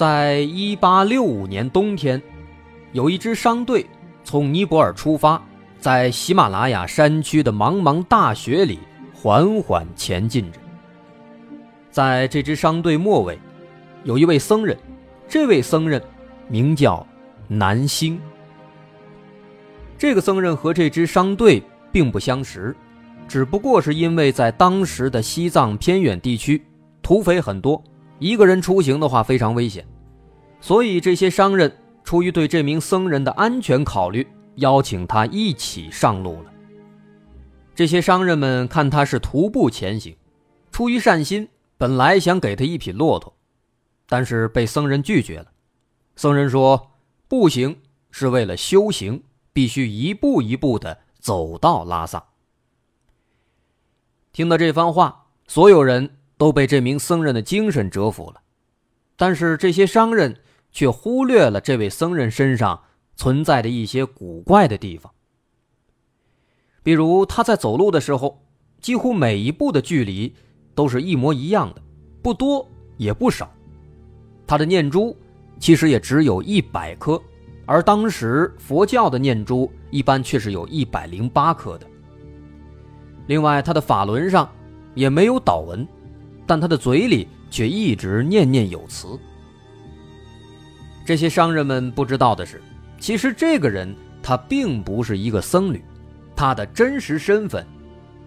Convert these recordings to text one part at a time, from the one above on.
在一八六五年冬天，有一支商队从尼泊尔出发，在喜马拉雅山区的茫茫大雪里缓缓前进着。在这支商队末尾，有一位僧人，这位僧人名叫南星。这个僧人和这支商队并不相识，只不过是因为在当时的西藏偏远地区，土匪很多，一个人出行的话非常危险，所以这些商人出于对这名僧人的安全考虑，邀请他一起上路了。这些商人们看他是徒步前行，出于善心，本来想给他一匹骆驼，但是被僧人拒绝了。僧人说：“步行是为了修行。”必须一步一步的走到拉萨。听到这番话，所有人都被这名僧人的精神折服了，但是这些商人却忽略了这位僧人身上存在的一些古怪的地方。比如他在走路的时候，几乎每一步的距离都是一模一样的，不多也不少。他的念珠其实也只有一百颗。而当时佛教的念珠一般却是有一百零八颗的。另外，他的法轮上也没有祷文，但他的嘴里却一直念念有词。这些商人们不知道的是，其实这个人他并不是一个僧侣，他的真实身份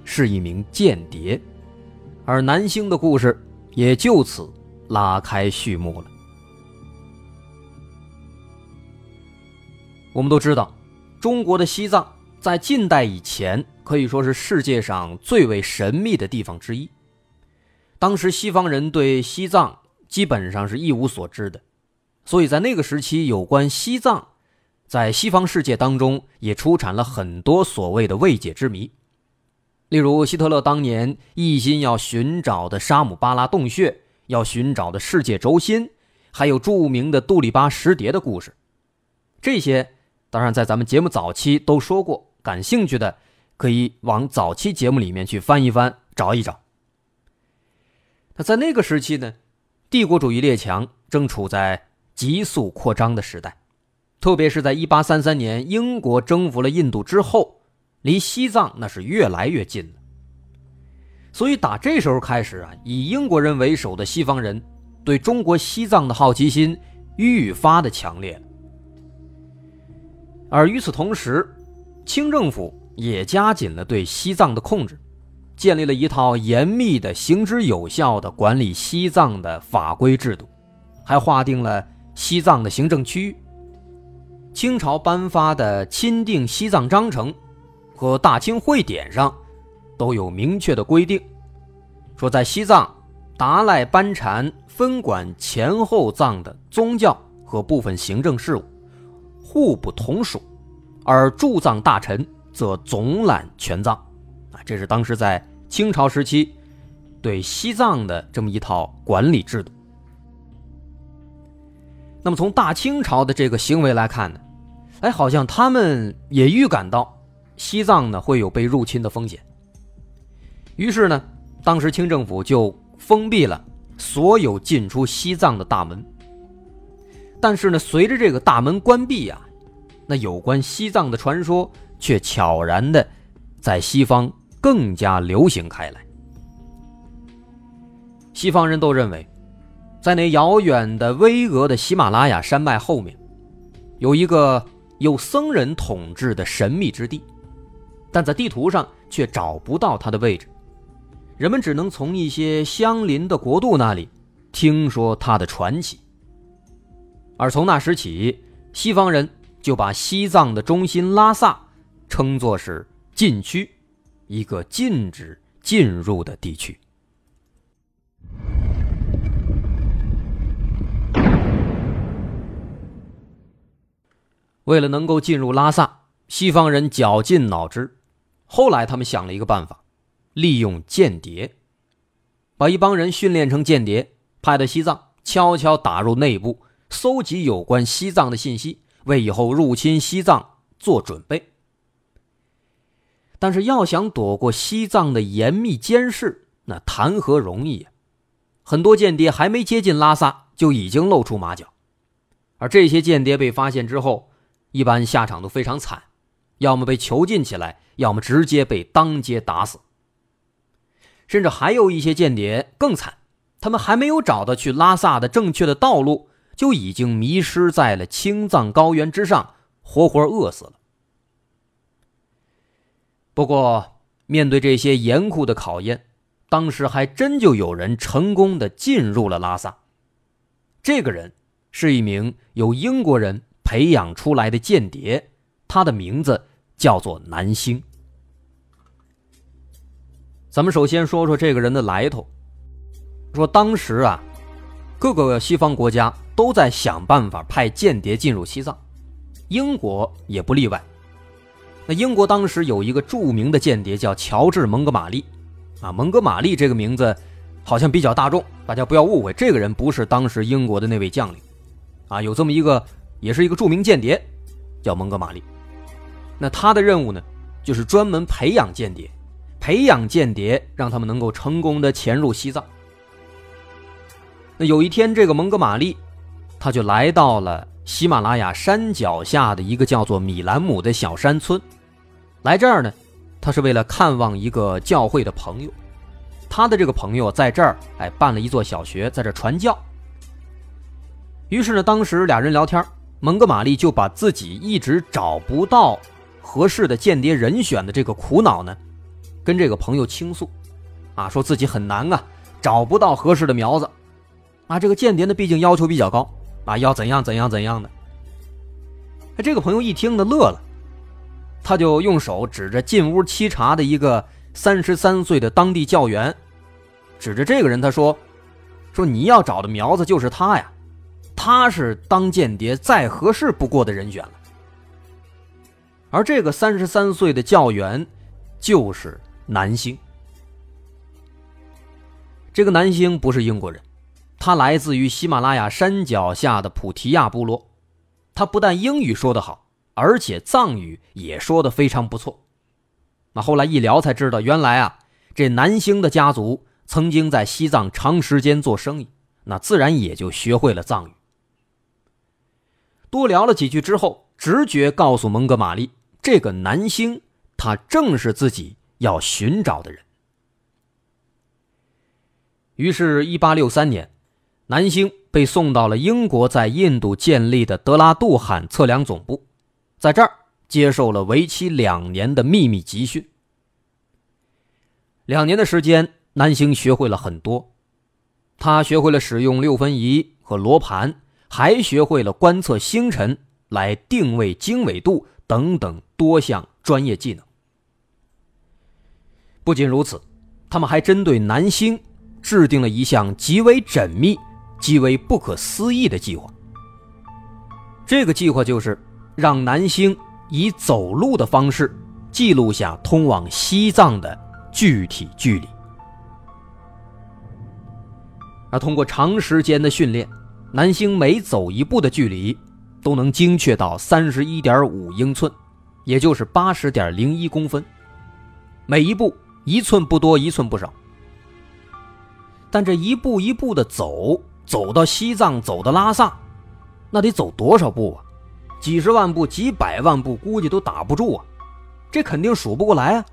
是一名间谍，而南星的故事也就此拉开序幕了。我们都知道，中国的西藏在近代以前可以说是世界上最为神秘的地方之一。当时西方人对西藏基本上是一无所知的，所以在那个时期，有关西藏，在西方世界当中也出产了很多所谓的未解之谜。例如，希特勒当年一心要寻找的沙姆巴拉洞穴，要寻找的世界轴心，还有著名的杜立巴石碟的故事，这些。当然，在咱们节目早期都说过，感兴趣的可以往早期节目里面去翻一翻，找一找。那在那个时期呢，帝国主义列强正处在急速扩张的时代，特别是在1833年英国征服了印度之后，离西藏那是越来越近了。所以打这时候开始啊，以英国人为首的西方人对中国西藏的好奇心愈发的强烈。而与此同时，清政府也加紧了对西藏的控制，建立了一套严密的、行之有效的管理西藏的法规制度，还划定了西藏的行政区域。清朝颁发的《钦定西藏章程》和《大清会典》上都有明确的规定，说在西藏，达赖班禅分管前后藏的宗教和部分行政事务。互不同属，而驻藏大臣则总揽全藏，啊，这是当时在清朝时期对西藏的这么一套管理制度。那么从大清朝的这个行为来看呢，哎，好像他们也预感到西藏呢会有被入侵的风险，于是呢，当时清政府就封闭了所有进出西藏的大门。但是呢，随着这个大门关闭呀，那有关西藏的传说却悄然的在西方更加流行开来。西方人都认为，在那遥远的巍峨的喜马拉雅山脉后面，有一个有僧人统治的神秘之地，但在地图上却找不到它的位置，人们只能从一些相邻的国度那里听说它的传奇。而从那时起，西方人就把西藏的中心拉萨称作是禁区，一个禁止进入的地区。为了能够进入拉萨西方人绞尽脑汁后来他们想了一个办法利用间谍把一帮人训练成间谍派到西藏悄悄打入内部搜集有关西藏的信息为以后入侵西藏做准备。但是要想躲过西藏的严密监视，那谈何容易呀！很多间谍还没接近拉萨，就已经露出马脚。而这些间谍被发现之后，一般下场都非常惨，要么被囚禁起来，要么直接被当街打死。甚至还有一些间谍更惨，他们还没有找到去拉萨的正确的道路，就已经迷失在了青藏高原之上，活活饿死了。不过，面对这些严酷的考验，当时还真就有人成功的进入了拉萨。这个人是一名由英国人培养出来的间谍，他的名字叫做南星。咱们首先说说这个人的来头。说当时啊，各个西方国家都在想办法派间谍进入西藏，英国也不例外。那英国当时有一个著名的间谍叫乔治·蒙哥马利，啊，蒙哥马利这个名字好像比较大众，大家不要误会，这个人不是当时英国的那位将领，啊，有这么一个，也是一个著名间谍，叫蒙哥马利。那他的任务呢，就是专门培养间谍，培养间谍，让他们能够成功的潜入西藏。那有一天，这个蒙哥马利，他就来到了。喜马拉雅山脚下的一个叫做米兰姆的小山村，来这儿呢，他是为了看望一个教会的朋友。他的这个朋友在这儿哎办了一座小学，在这传教。于是呢，当时俩人聊天，蒙哥马利就把自己一直找不到合适的间谍人选的这个苦恼呢，跟这个朋友倾诉，啊，说自己很难啊，找不到合适的苗子，啊，这个间谍呢，毕竟要求比较高。啊，要怎样怎样怎样的？哎，这个朋友一听呢，乐了，他就用手指着进屋沏茶的一个三十三岁的当地教员，指着这个人，他说：“说你要找的苗子就是他呀，他是当间谍再合适不过的人选了。”而这个三十三岁的教员就是南星。这个南星不是英国人。他来自于喜马拉雅山脚下的普提亚部落，他不但英语说得好，而且藏语也说得非常不错。那后来一聊才知道，原来啊，这南星的家族曾经在西藏长时间做生意，那自然也就学会了藏语。多聊了几句之后，直觉告诉蒙哥马利，这个南星他正是自己要寻找的人。于是，一八六三年。南星被送到了英国在印度建立的德拉杜罕测量总部，在这儿接受了为期两年的秘密集训。两年的时间，南星学会了很多，他学会了使用六分仪和罗盘，还学会了观测星辰来定位经纬度等等多项专业技能。不仅如此，他们还针对南星制定了一项极为缜密。极为不可思议的计划。这个计划就是让南星以走路的方式记录下通往西藏的具体距离。而通过长时间的训练，南星每走一步的距离都能精确到三十一点五英寸，也就是八十点零一公分。每一步一寸不多，一寸不少。但这一步一步的走。走到西藏，走到拉萨，那得走多少步啊？几十万步、几百万步，估计都打不住啊！这肯定数不过来啊。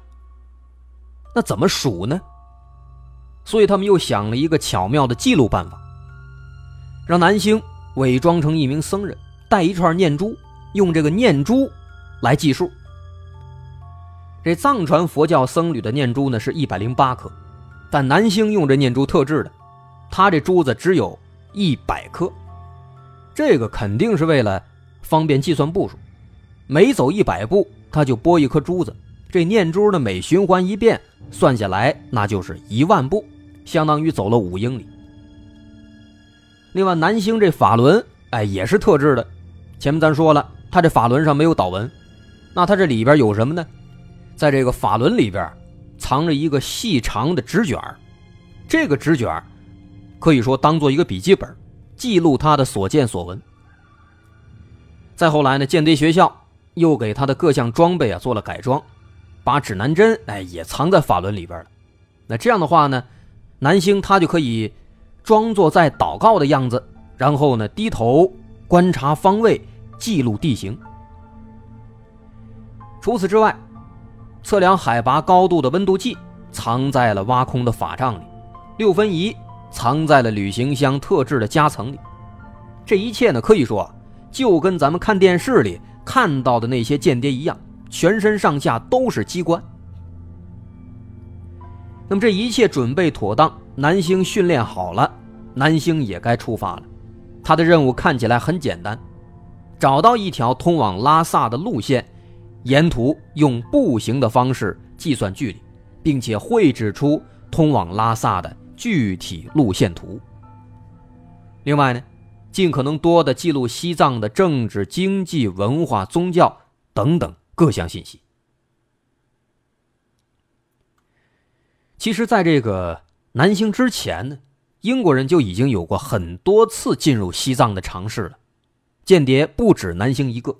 那怎么数呢？所以他们又想了一个巧妙的记录办法，让南星伪装成一名僧人，带一串念珠，用这个念珠来计数。这藏传佛教僧侣的念珠呢是一百零八颗，但南星用这念珠特制的。他这珠子只有一百颗，这个肯定是为了方便计算步数。每走一百步，他就拨一颗珠子。这念珠呢，每循环一遍，算下来那就是一万步，相当于走了五英里。另外，南星这法轮，哎，也是特制的。前面咱说了，他这法轮上没有祷文，那他这里边有什么呢？在这个法轮里边藏着一个细长的纸卷这个纸卷可以说当做一个笔记本，记录他的所见所闻。再后来呢，间谍学校又给他的各项装备啊做了改装，把指南针哎也藏在法轮里边了。那这样的话呢，南星他就可以装作在祷告的样子，然后呢低头观察方位，记录地形。除此之外，测量海拔高度的温度计藏在了挖空的法杖里，六分仪。藏在了旅行箱特制的夹层里，这一切呢，可以说就跟咱们看电视里看到的那些间谍一样，全身上下都是机关。那么这一切准备妥当，南星训练好了，南星也该出发了。他的任务看起来很简单，找到一条通往拉萨的路线，沿途用步行的方式计算距离，并且绘制出通往拉萨的。具体路线图。另外呢，尽可能多的记录西藏的政治、经济、文化、宗教等等各项信息。其实，在这个南行之前呢，英国人就已经有过很多次进入西藏的尝试了。间谍不止南星一个。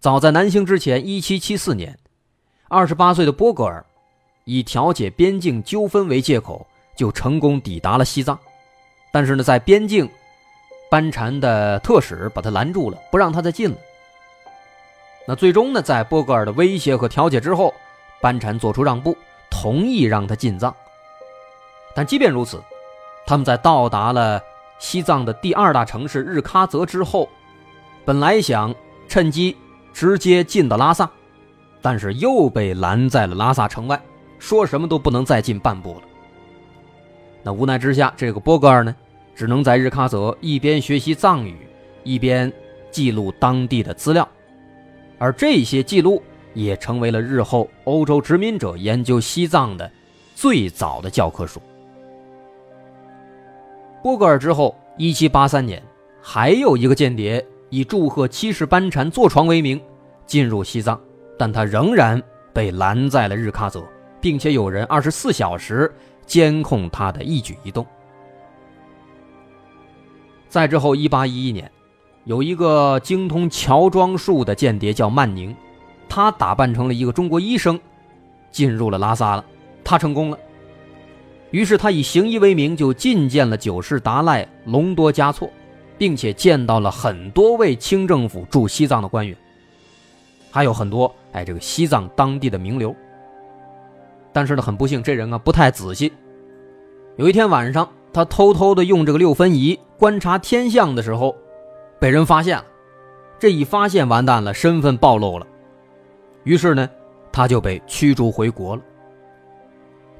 早在南行之前，一七七四年，二十八岁的波格尔以调解边境纠纷为借口。就成功抵达了西藏，但是呢，在边境，班禅的特使把他拦住了，不让他再进了。那最终呢，在波格尔的威胁和调解之后，班禅做出让步，同意让他进藏。但即便如此，他们在到达了西藏的第二大城市日喀则之后，本来想趁机直接进到拉萨，但是又被拦在了拉萨城外，说什么都不能再进半步了。那无奈之下，这个波格尔呢，只能在日喀则一边学习藏语，一边记录当地的资料，而这些记录也成为了日后欧洲殖民者研究西藏的最早的教科书。波格尔之后，一七八三年，还有一个间谍以祝贺七世班禅坐床为名进入西藏，但他仍然被拦在了日喀则，并且有人二十四小时。监控他的一举一动。再之后，一八一一年，有一个精通乔装术的间谍叫曼宁，他打扮成了一个中国医生，进入了拉萨了。他成功了，于是他以行医为名，就觐见了九世达赖隆多嘉措，并且见到了很多位清政府驻西藏的官员，还有很多哎这个西藏当地的名流。但是呢，很不幸，这人啊不太仔细。有一天晚上，他偷偷的用这个六分仪观察天象的时候，被人发现了。这一发现，完蛋了，身份暴露了。于是呢，他就被驱逐回国了。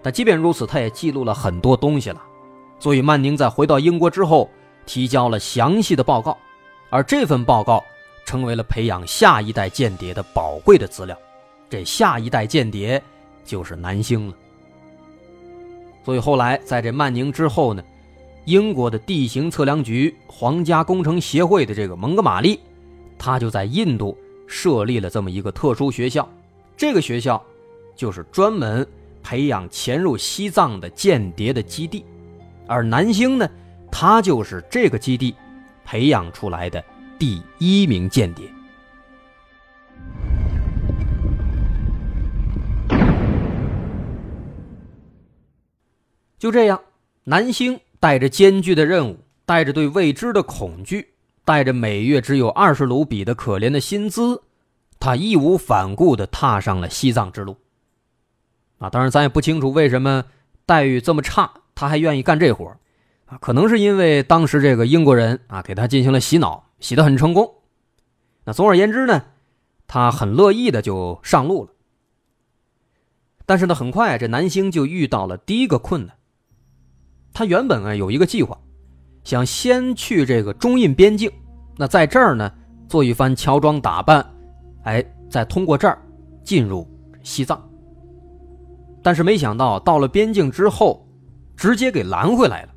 但即便如此，他也记录了很多东西了。所以，曼宁在回到英国之后，提交了详细的报告，而这份报告成为了培养下一代间谍的宝贵的资料。这下一代间谍。就是南星了，所以后来在这曼宁之后呢，英国的地形测量局、皇家工程协会的这个蒙哥马利，他就在印度设立了这么一个特殊学校，这个学校就是专门培养潜入西藏的间谍的基地，而南星呢，他就是这个基地培养出来的第一名间谍。就这样，南星带着艰巨的任务，带着对未知的恐惧，带着每月只有二十卢比的可怜的薪资，他义无反顾地踏上了西藏之路。啊，当然咱也不清楚为什么待遇这么差，他还愿意干这活啊，可能是因为当时这个英国人啊给他进行了洗脑，洗得很成功。那总而言之呢，他很乐意的就上路了。但是呢，很快这南星就遇到了第一个困难。他原本啊有一个计划，想先去这个中印边境，那在这儿呢做一番乔装打扮，哎，再通过这儿进入西藏。但是没想到到了边境之后，直接给拦回来了。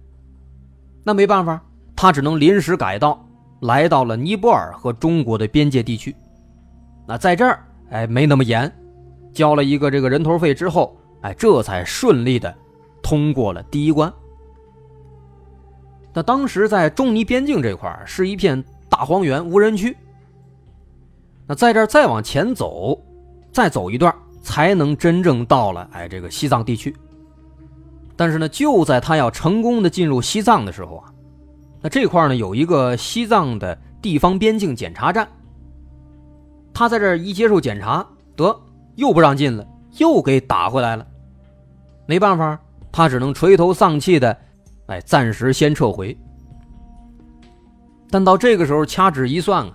那没办法，他只能临时改道，来到了尼泊尔和中国的边界地区。那在这儿，哎，没那么严，交了一个这个人头费之后，哎，这才顺利的通过了第一关。那当时在中尼边境这块是一片大荒原，无人区。那在这儿再往前走，再走一段，才能真正到了哎这个西藏地区。但是呢，就在他要成功的进入西藏的时候啊，那这块呢有一个西藏的地方边境检查站。他在这一接受检查，得又不让进了，又给打回来了。没办法，他只能垂头丧气的。哎，暂时先撤回。但到这个时候掐指一算啊，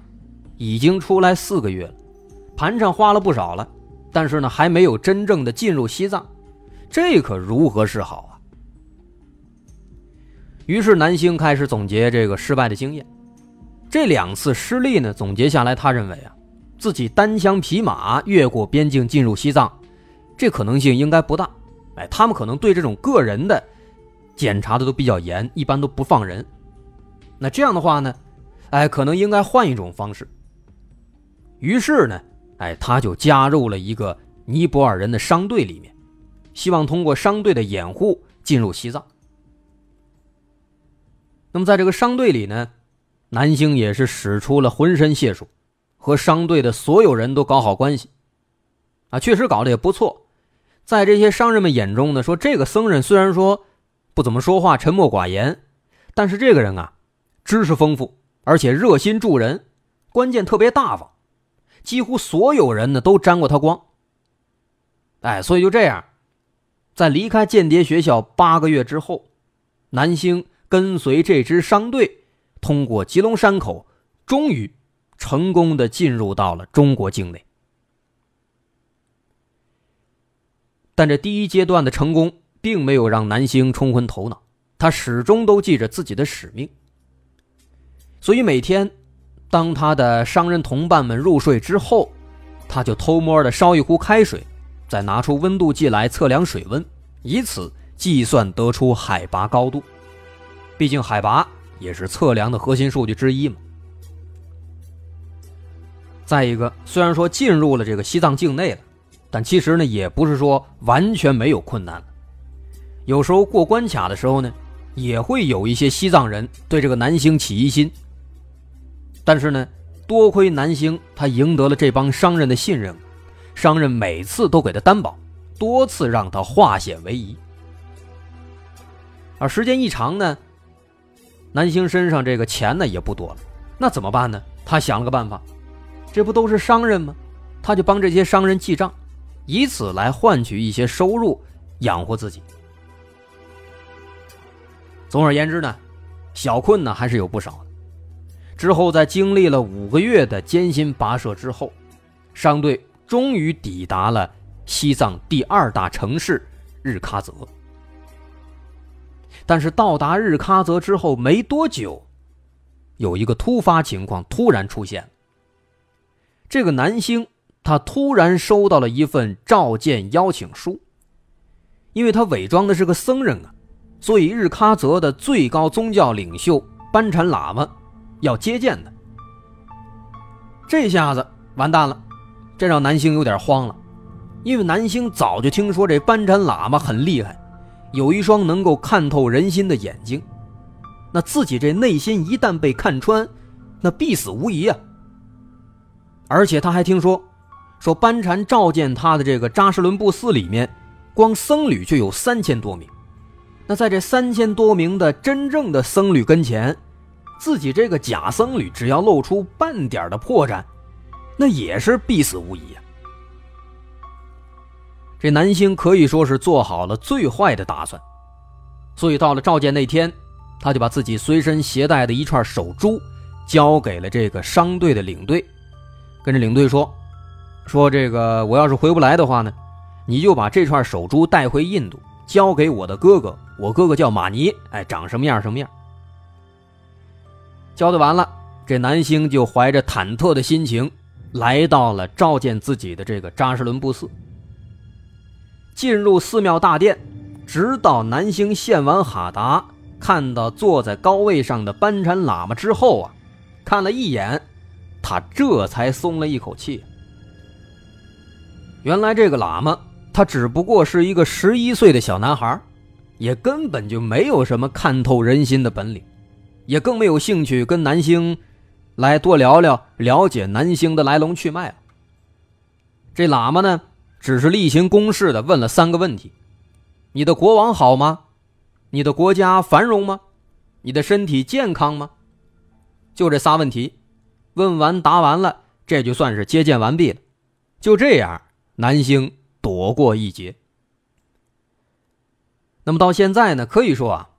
已经出来四个月了，盘缠花了不少了，但是呢，还没有真正的进入西藏，这可如何是好啊？于是南星开始总结这个失败的经验。这两次失利呢，总结下来，他认为啊，自己单枪匹马越过边境进入西藏，这可能性应该不大。哎，他们可能对这种个人的。检查的都比较严，一般都不放人。那这样的话呢，哎，可能应该换一种方式。于是呢，哎，他就加入了一个尼泊尔人的商队里面，希望通过商队的掩护进入西藏。那么在这个商队里呢，南星也是使出了浑身解数，和商队的所有人都搞好关系。啊，确实搞得也不错。在这些商人们眼中呢，说这个僧人虽然说。不怎么说话，沉默寡言，但是这个人啊，知识丰富，而且热心助人，关键特别大方，几乎所有人呢都沾过他光。哎，所以就这样，在离开间谍学校八个月之后，南星跟随这支商队，通过吉隆山口，终于成功的进入到了中国境内。但这第一阶段的成功。并没有让南星冲昏头脑，他始终都记着自己的使命。所以每天，当他的商人同伴们入睡之后，他就偷摸的烧一壶开水，再拿出温度计来测量水温，以此计算得出海拔高度。毕竟海拔也是测量的核心数据之一嘛。再一个，虽然说进入了这个西藏境内了，但其实呢，也不是说完全没有困难了。有时候过关卡的时候呢，也会有一些西藏人对这个南星起疑心。但是呢，多亏南星他赢得了这帮商人的信任，商人每次都给他担保，多次让他化险为夷。而时间一长呢，南星身上这个钱呢也不多了，那怎么办呢？他想了个办法，这不都是商人吗？他就帮这些商人记账，以此来换取一些收入，养活自己。总而言之呢，小困难还是有不少的。之后，在经历了五个月的艰辛跋涉之后，商队终于抵达了西藏第二大城市日喀则。但是到达日喀则之后没多久，有一个突发情况突然出现。这个男星他突然收到了一份召见邀请书，因为他伪装的是个僧人啊。所以，日喀则的最高宗教领袖班禅喇嘛要接见他。这下子完蛋了，这让南星有点慌了，因为南星早就听说这班禅喇嘛很厉害，有一双能够看透人心的眼睛。那自己这内心一旦被看穿，那必死无疑啊！而且他还听说，说班禅召见他的这个扎什伦布寺里面，光僧侣就有三千多名。那在这三千多名的真正的僧侣跟前，自己这个假僧侣只要露出半点的破绽，那也是必死无疑呀。这南星可以说是做好了最坏的打算，所以到了召见那天，他就把自己随身携带的一串手珠交给了这个商队的领队，跟着领队说：“说这个我要是回不来的话呢，你就把这串手珠带回印度，交给我的哥哥。”我哥哥叫马尼，哎，长什么样什么样。交代完了，这南星就怀着忐忑的心情，来到了召见自己的这个扎什伦布寺。进入寺庙大殿，直到南星献完哈达，看到坐在高位上的班禅喇嘛之后啊，看了一眼，他这才松了一口气。原来这个喇嘛，他只不过是一个十一岁的小男孩，也根本就没有什么看透人心的本领，也更没有兴趣跟南星来多聊聊，了解南星的来龙去脉了。这喇嘛呢，只是例行公事的问了三个问题：你的国王好吗？你的国家繁荣吗？你的身体健康吗？就这仨问题，问完答完了，这就算是接见完毕了。就这样。南星躲过一劫。那么到现在呢？可以说啊，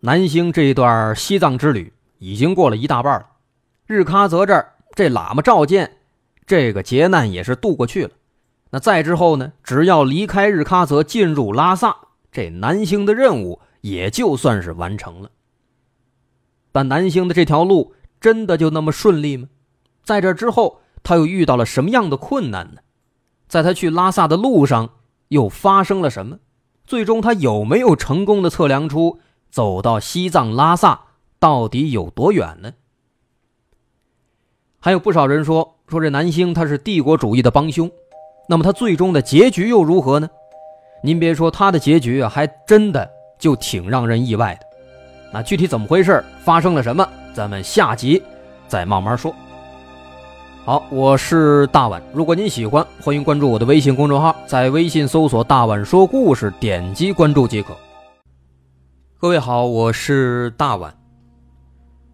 南星这一段西藏之旅已经过了一大半了。日喀则这儿，这喇嘛召见，这个劫难也是渡过去了。那再之后呢？只要离开日喀则，进入拉萨，这南星的任务也就算是完成了。但南星的这条路真的就那么顺利吗？在这之后，他又遇到了什么样的困难呢？在他去拉萨的路上，又发生了什么？最终他有没有成功的测量出走到西藏拉萨到底有多远呢？还有不少人说说这南星他是帝国主义的帮凶，那么他最终的结局又如何呢？您别说他的结局，还真的就挺让人意外的。那具体怎么回事？发生了什么？咱们下集再慢慢说。好，我是大碗。如果您喜欢，欢迎关注我的微信公众号，在微信搜索“大碗说故事”，点击关注即可。各位好，我是大碗。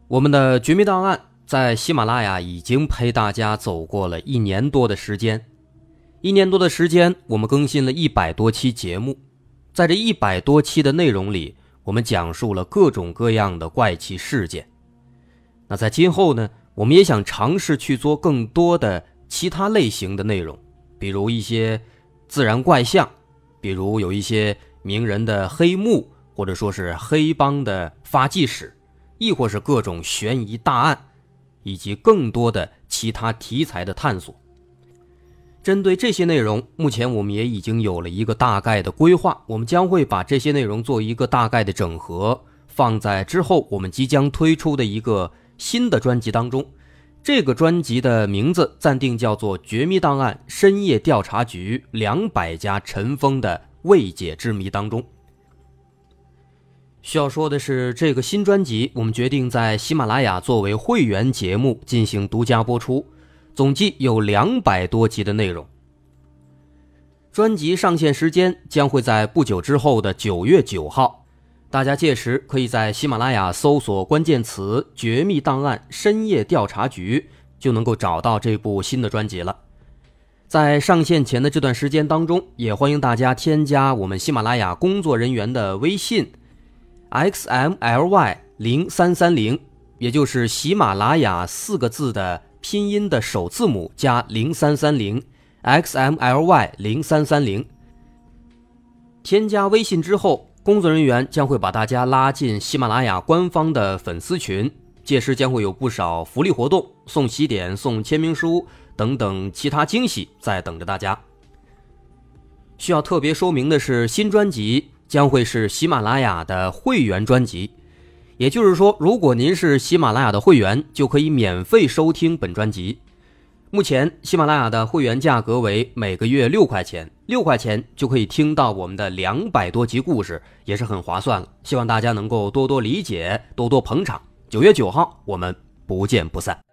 我们的《绝密档案》在喜马拉雅已经陪大家走过了一年多的时间，一年多的时间，我们更新了一百多期节目，在这一百多期的内容里，我们讲述了各种各样的怪奇事件。那在今后呢？我们也想尝试去做更多的其他类型的内容，比如一些自然怪象，比如有一些名人的黑幕，或者说是黑帮的发迹史，亦或是各种悬疑大案，以及更多的其他题材的探索。针对这些内容，目前我们也已经有了一个大概的规划，我们将会把这些内容做一个大概的整合，放在之后我们即将推出的一个。新的专辑当中，这个专辑的名字暂定叫做《绝密档案：深夜调查局两百家尘封的未解之谜》当中。需要说的是，这个新专辑我们决定在喜马拉雅作为会员节目进行独家播出，总计有两百多集的内容。专辑上线时间将会在不久之后的九月九号。大家届时可以在喜马拉雅搜索关键词“绝密档案深夜调查局”，就能够找到这部新的专辑了。在上线前的这段时间当中，也欢迎大家添加我们喜马拉雅工作人员的微信：xmly 零三三零，也就是喜马拉雅四个字的拼音的首字母加零三三零，xmly 零三三零。添加微信之后。工作人员将会把大家拉进喜马拉雅官方的粉丝群，届时将会有不少福利活动，送喜点、送签名书等等其他惊喜在等着大家。需要特别说明的是，新专辑将会是喜马拉雅的会员专辑，也就是说，如果您是喜马拉雅的会员，就可以免费收听本专辑。目前，喜马拉雅的会员价格为每个月六块钱，六块钱就可以听到我们的两百多集故事，也是很划算了。希望大家能够多多理解，多多捧场。九月九号，我们不见不散。